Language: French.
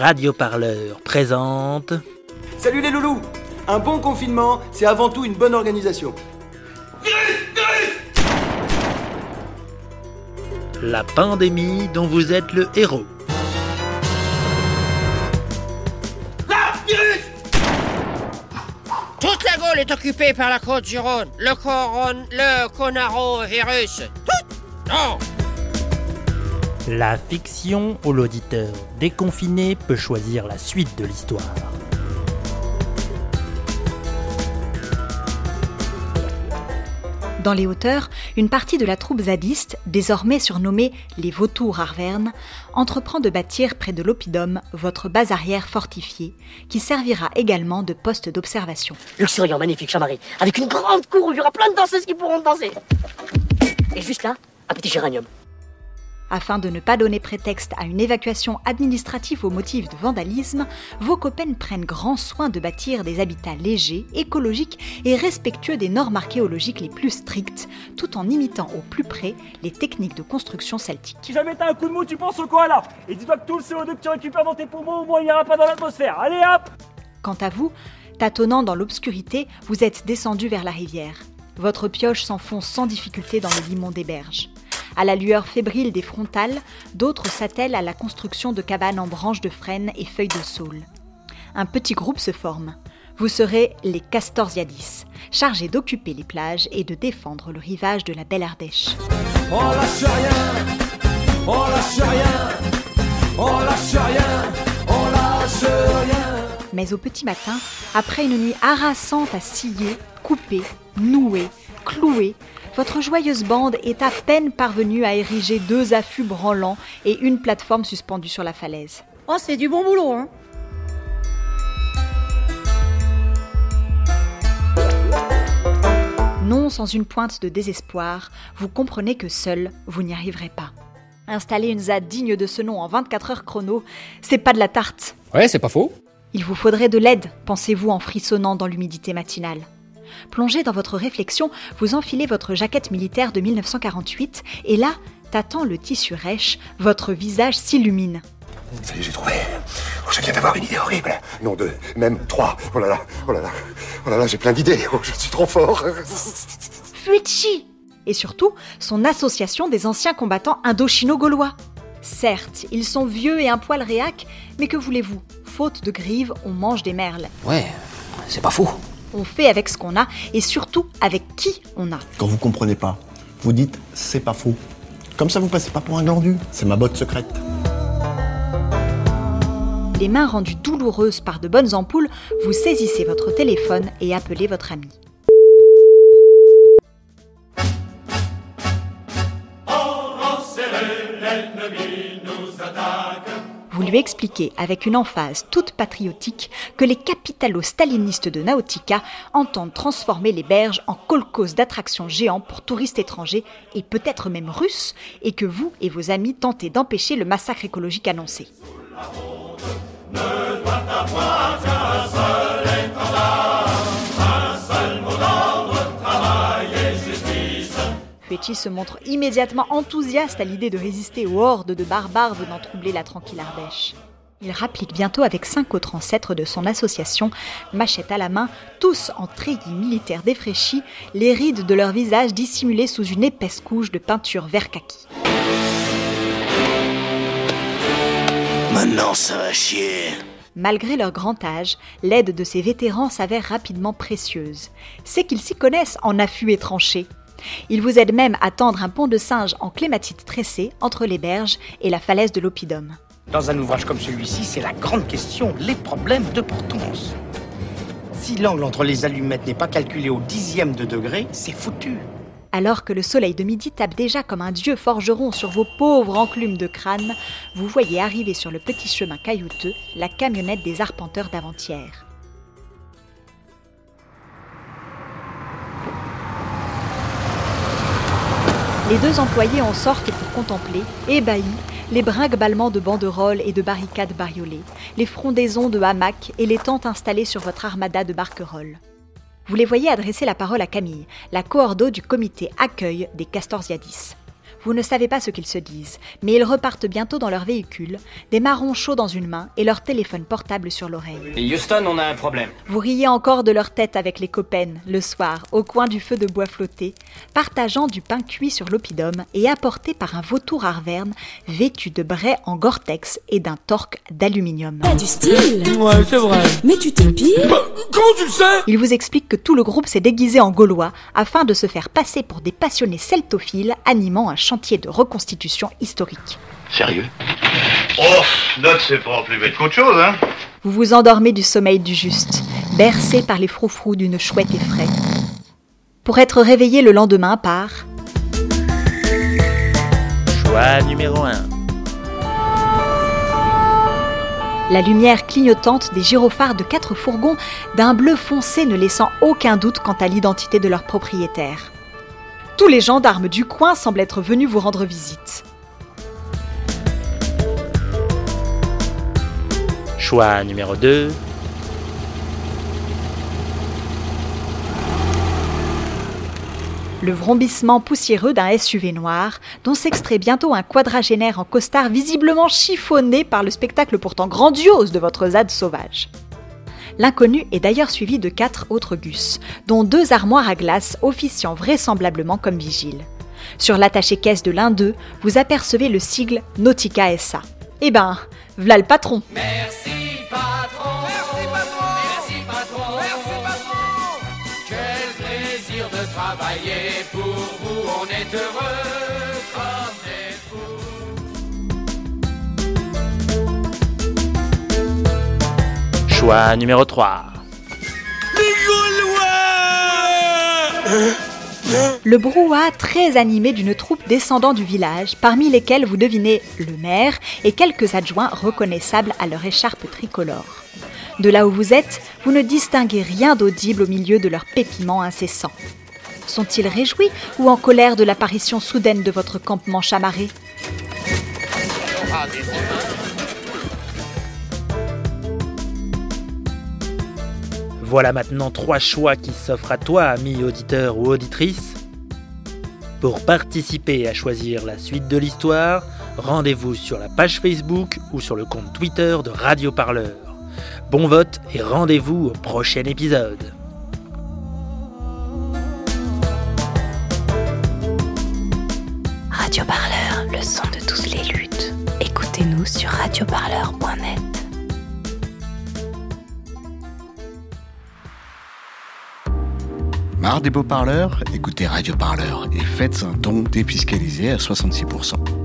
Radioparleur présente. Salut les loulous Un bon confinement, c'est avant tout une bonne organisation. La pandémie dont vous êtes le héros. Toute la Gaule est occupée par la côte du Rhône. Le coron... le conarovirus. Tout Non La fiction où l'auditeur déconfiné peut choisir la suite de l'histoire. Dans les hauteurs, une partie de la troupe zadiste, désormais surnommée les Vautours Arvernes, entreprend de bâtir près de l'Oppidum votre base arrière fortifiée, qui servira également de poste d'observation. Luxuriant, magnifique, Chamari, avec une grande cour où il y aura plein de danseuses qui pourront danser. Et juste là, un petit géranium. Afin de ne pas donner prétexte à une évacuation administrative au motif de vandalisme, vos copains prennent grand soin de bâtir des habitats légers, écologiques et respectueux des normes archéologiques les plus strictes, tout en imitant au plus près les techniques de construction celtiques. Si jamais t'as un coup de mou, tu penses au koala. Et dis-toi que tout le CO2 que tu récupères dans tes poumons, au moins il n'ira pas dans l'atmosphère. Allez hop Quant à vous, tâtonnant dans l'obscurité, vous êtes descendu vers la rivière. Votre pioche s'enfonce sans difficulté dans le limon des berges. À la lueur fébrile des frontales, d'autres s'attellent à la construction de cabanes en branches de frêne et feuilles de saule. Un petit groupe se forme. Vous serez les Castorziadis, chargés d'occuper les plages et de défendre le rivage de la belle Ardèche. On lâche rien, on lâche rien, on lâche rien, on lâche rien. Mais au petit matin, après une nuit harassante à scier, couper, nouer, clouer, votre joyeuse bande est à peine parvenue à ériger deux affûts branlants et une plateforme suspendue sur la falaise. Oh, c'est du bon boulot, hein Non sans une pointe de désespoir, vous comprenez que seul, vous n'y arriverez pas. Installer une ZAD digne de ce nom en 24 heures chrono, c'est pas de la tarte. Ouais, c'est pas faux. Il vous faudrait de l'aide, pensez-vous en frissonnant dans l'humidité matinale. Plongé dans votre réflexion, vous enfilez votre jaquette militaire de 1948 et là, tâtant le tissu rêche, votre visage s'illumine. Ça y est, j'ai trouvé. Oh, je viens d'avoir une idée horrible. Non, deux, même trois. Oh là là, oh là là, oh là là, j'ai plein d'idées. Oh, je suis trop fort. Fuichi Et surtout, son association des anciens combattants indo-chino-gaulois. Certes, ils sont vieux et un poil réac, mais que voulez-vous? Faute de grives, on mange des merles. Ouais, c'est pas fou. On fait avec ce qu'on a et surtout avec qui on a. Quand vous comprenez pas, vous dites c'est pas faux. Comme ça, vous passez pas pour un glandu. C'est ma botte secrète. Les mains rendues douloureuses par de bonnes ampoules, vous saisissez votre téléphone et appelez votre ami. Vous lui expliquez avec une emphase toute patriotique que les capitalo-stalinistes de Nautica entendent transformer les berges en colcos d'attractions géants pour touristes étrangers et peut-être même russes, et que vous et vos amis tentez d'empêcher le massacre écologique annoncé. Se montre immédiatement enthousiaste à l'idée de résister aux hordes de barbares venant troubler la tranquille Ardèche. Il rapplique bientôt avec cinq autres ancêtres de son association, machette à la main, tous en treillis militaires défraîchis, les rides de leur visage dissimulées sous une épaisse couche de peinture vert kaki. Maintenant, ça va chier. Malgré leur grand âge, l'aide de ces vétérans s'avère rapidement précieuse. C'est qu'ils s'y connaissent en affût et tranchées. Ils vous aident même à tendre un pont de singe en clématite tressée entre les berges et la falaise de l'Oppidum. Dans un ouvrage comme celui-ci, c'est la grande question, les problèmes de portance. Si l'angle entre les allumettes n'est pas calculé au dixième de degré, c'est foutu. Alors que le soleil de midi tape déjà comme un dieu forgeron sur vos pauvres enclumes de crâne, vous voyez arriver sur le petit chemin caillouteux la camionnette des arpenteurs d'avant-hier. Les deux employés en sortent pour contempler, ébahis, les brinque-ballements de banderoles et de barricades bariolées, les frondaisons de hamacs et les tentes installées sur votre armada de barquerolles. Vous les voyez adresser la parole à Camille, la coordo du comité accueil des Castorziadis. Vous ne savez pas ce qu'ils se disent, mais ils repartent bientôt dans leur véhicule, des marrons chauds dans une main et leur téléphone portable sur l'oreille. Houston, on a un problème. Vous riez encore de leur tête avec les copains, le soir, au coin du feu de bois flotté, partageant du pain cuit sur l'oppidum et apporté par un vautour arverne vêtu de brais en Gore-Tex et d'un torque d'aluminium. T'as du style Ouais, c'est vrai. Mais tu t'épiles Comment tu le sais? Il vous explique que tout le groupe s'est déguisé en gaulois afin de se faire passer pour des passionnés celtophiles animant un chantier de reconstitution historique. Sérieux? Oh, Doc, c'est pas plus bête qu'autre chose, hein Vous vous endormez du sommeil du juste, bercé par les froufrous d'une chouette effraie. Pour être réveillé le lendemain par Choix numéro 1. la lumière clignotante des gyrophares de quatre fourgons d'un bleu foncé ne laissant aucun doute quant à l'identité de leur propriétaire. Tous les gendarmes du coin semblent être venus vous rendre visite. Choix numéro 2. Le vrombissement poussiéreux d'un SUV noir, dont s'extrait bientôt un quadragénaire en costard visiblement chiffonné par le spectacle pourtant grandiose de votre ZAD sauvage. L'inconnu est d'ailleurs suivi de quatre autres gus, dont deux armoires à glace officiant vraisemblablement comme vigiles. Sur l'attaché-caisse de l'un d'eux, vous apercevez le sigle Nautica SA. Eh ben, v'là le patron. Merci patron. Merci patron. Merci patron. Merci patron. Quel plaisir de travailler pour vous. On est heureux comme des fous. Numéro 3. Le brouhaha très animé d'une troupe descendant du village, parmi lesquels vous devinez le maire et quelques adjoints reconnaissables à leur écharpe tricolore. De là où vous êtes, vous ne distinguez rien d'audible au milieu de leur pépiment incessant. Sont-ils réjouis ou en colère de l'apparition soudaine de votre campement chamarré? Voilà maintenant trois choix qui s'offrent à toi, ami auditeur ou auditrice. Pour participer à choisir la suite de l'histoire, rendez-vous sur la page Facebook ou sur le compte Twitter de Radio Parleur. Bon vote et rendez-vous au prochain épisode. Radio le son de toutes les luttes. Écoutez-nous sur radioparleur.net. Marre des beaux parleurs Écoutez Radio Parleur et faites un don défiscalisé à 66%.